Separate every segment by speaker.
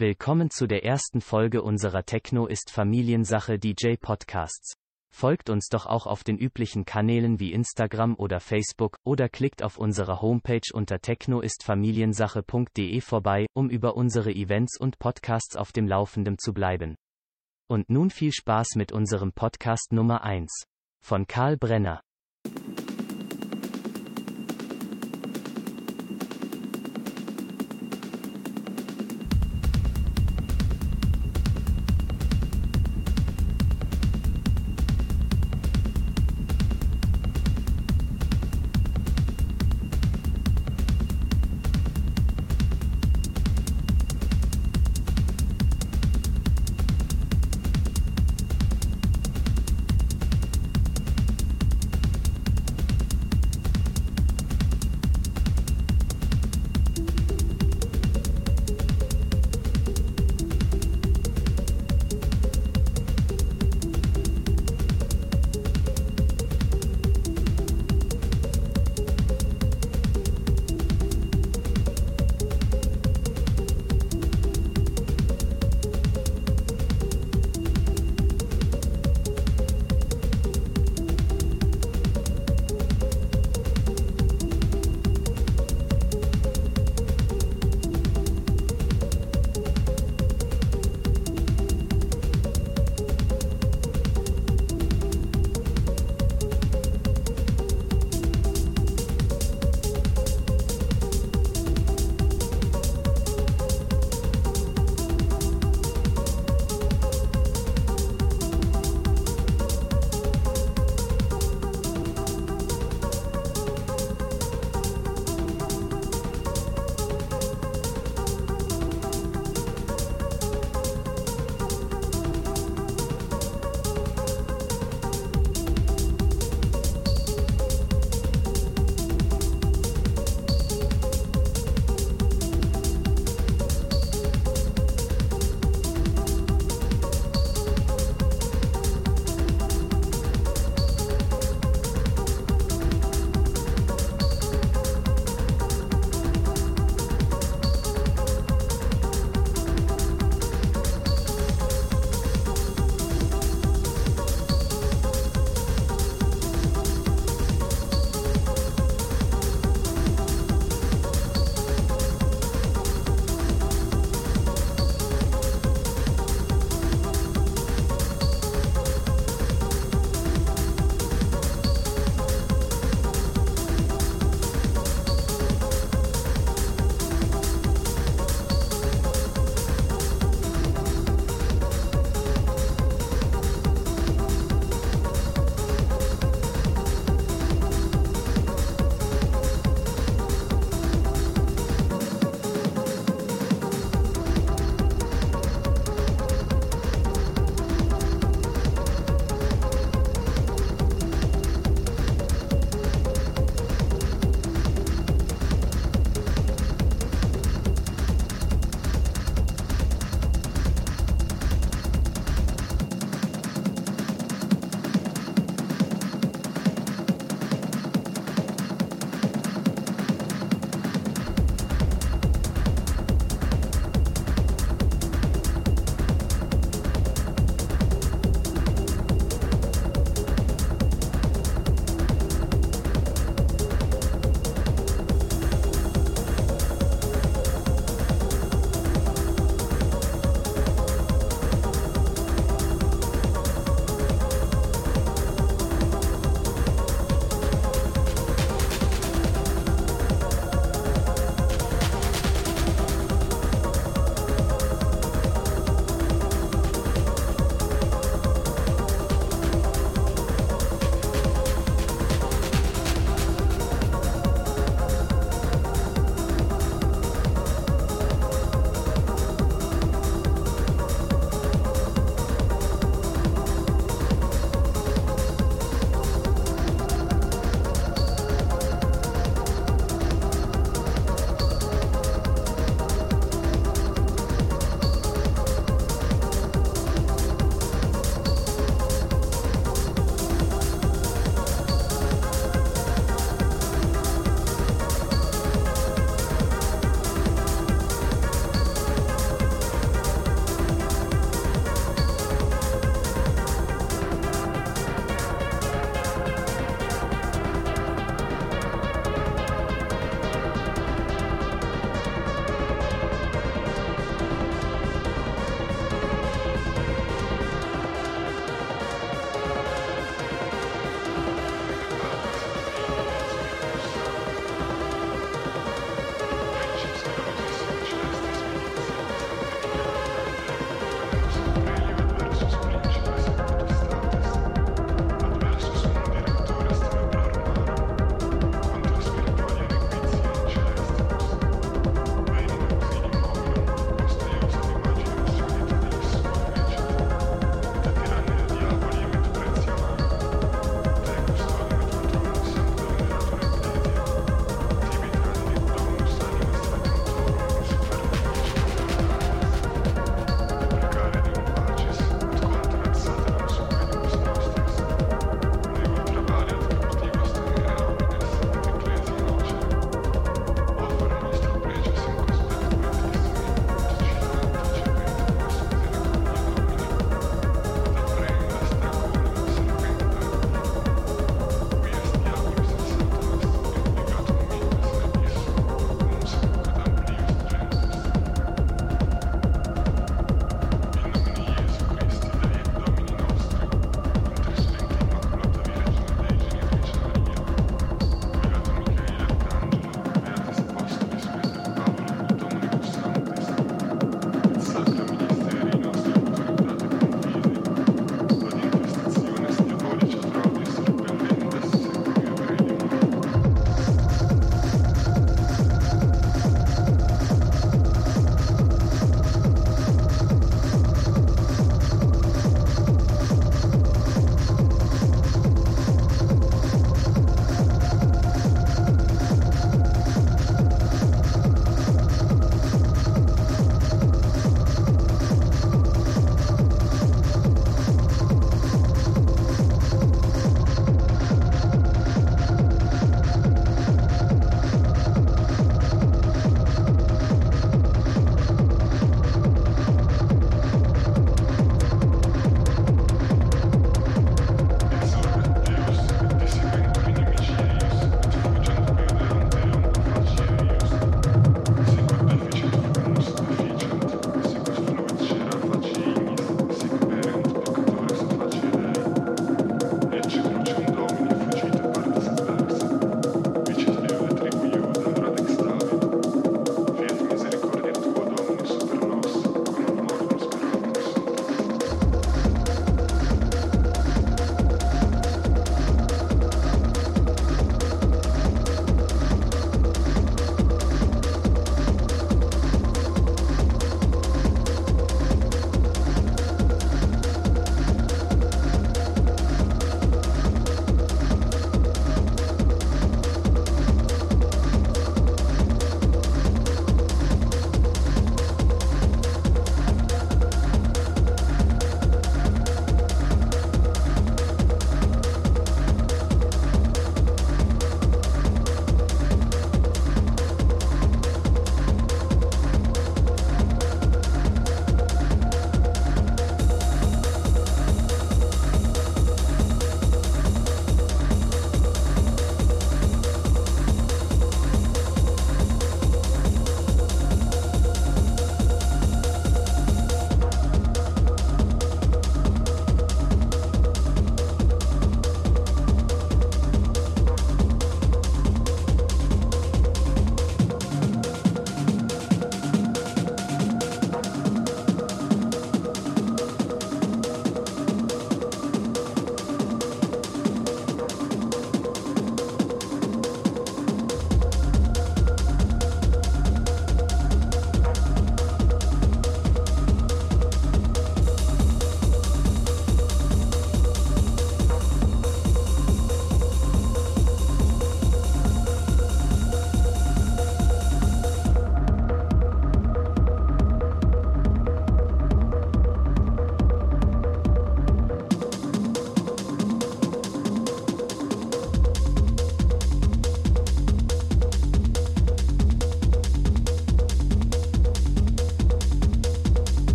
Speaker 1: Willkommen zu der ersten Folge unserer Techno ist Familiensache DJ Podcasts. Folgt uns doch auch auf den üblichen Kanälen wie Instagram oder Facebook oder klickt auf unserer Homepage unter technoistfamiliensache.de vorbei, um über unsere Events und Podcasts auf dem Laufenden zu bleiben. Und nun viel Spaß mit unserem Podcast Nummer 1 von Karl Brenner.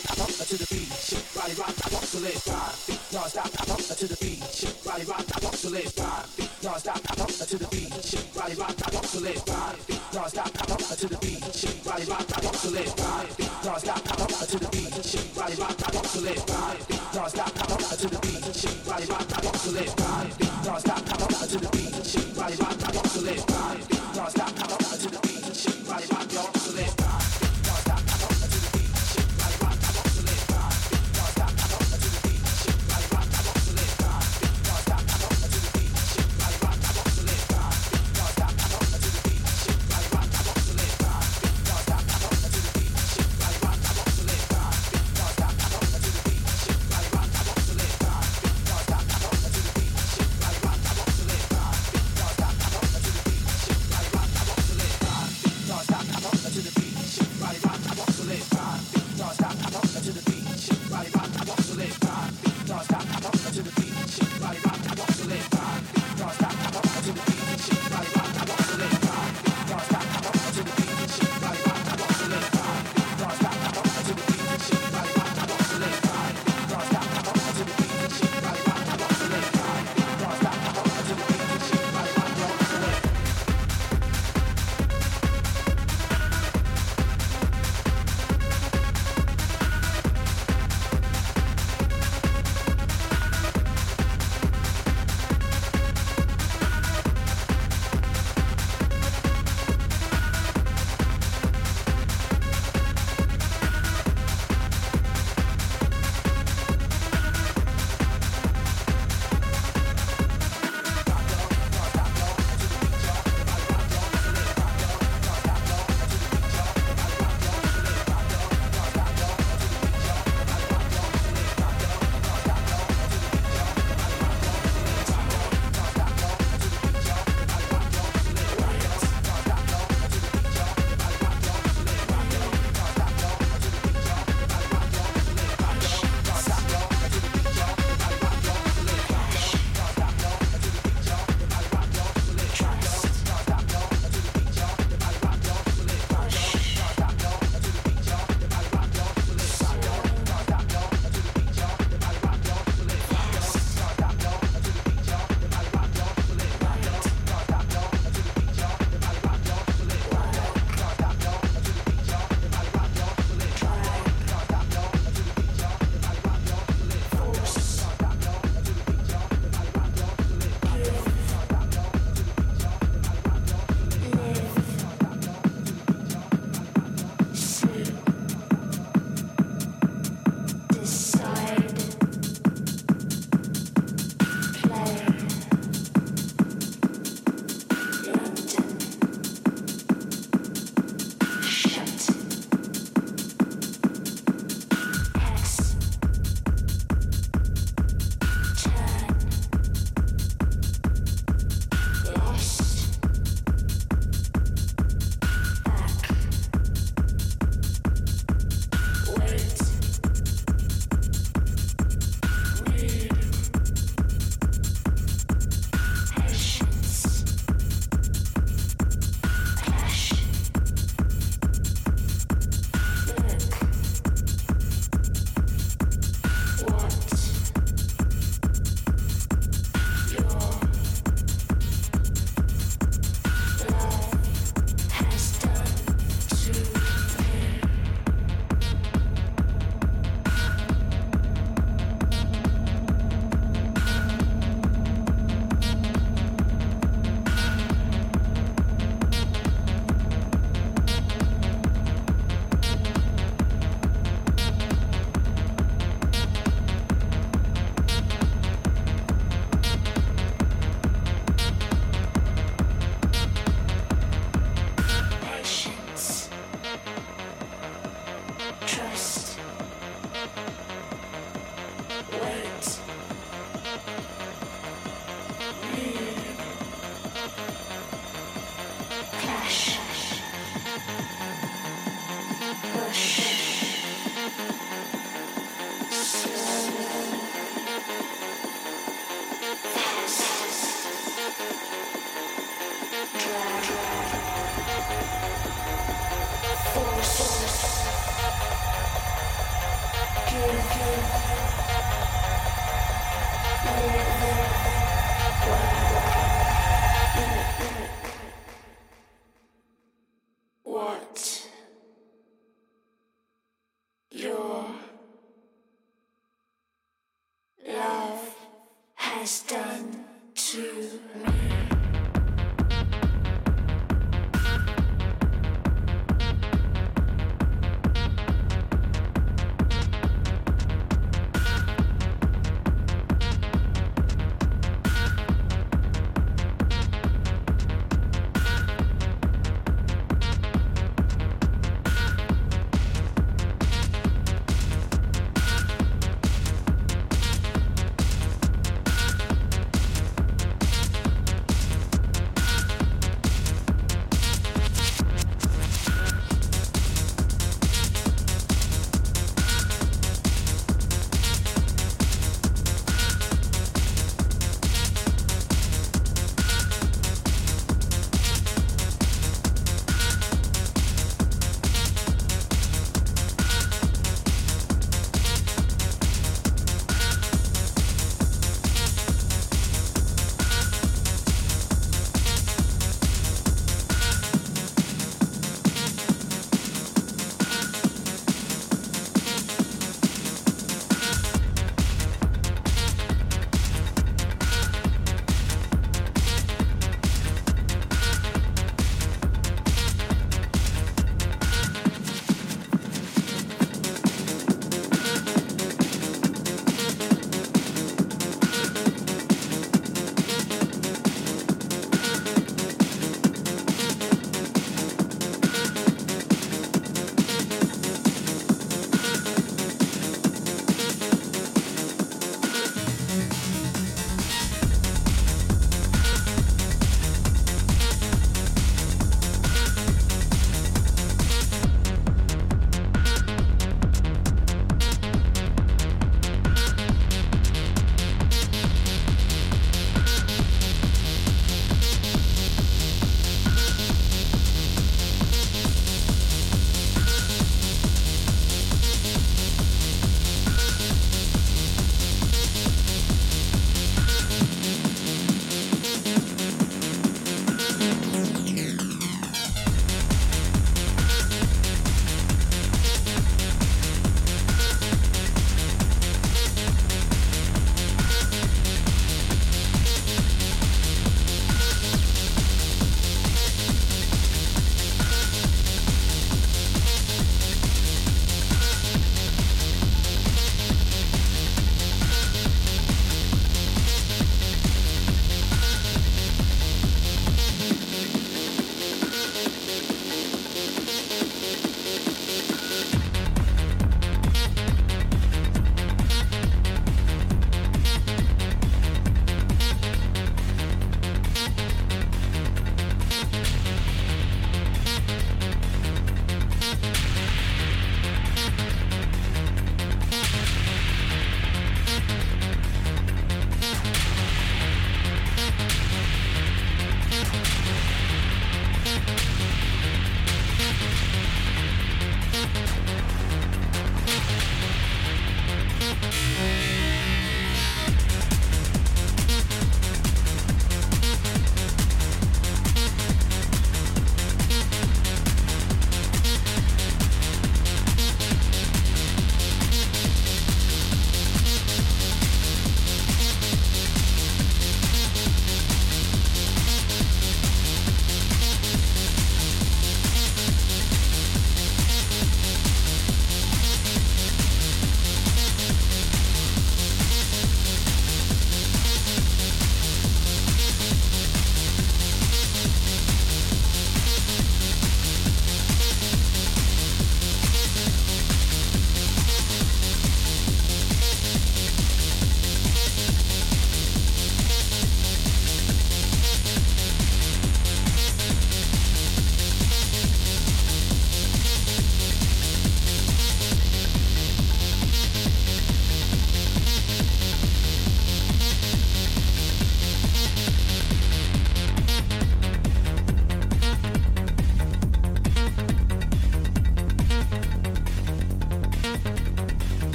Speaker 2: rock, I bump to the beach. Rally rock, I bump to live by. Non stop, I bump to the beach. Rally rock, I bump to live by. Non stop, I bump to the beach. Rally rock, I bump to live by. Non stop, I bump to the beach. Rally rock, I bump to live by. Non stop, I bump to the beach. Rally rock, I bump to live by. Non stop, I bump to the beach. Rally rock, I bump to live by. Non stop, I bump to the beach. Rally rock, I bump to live by.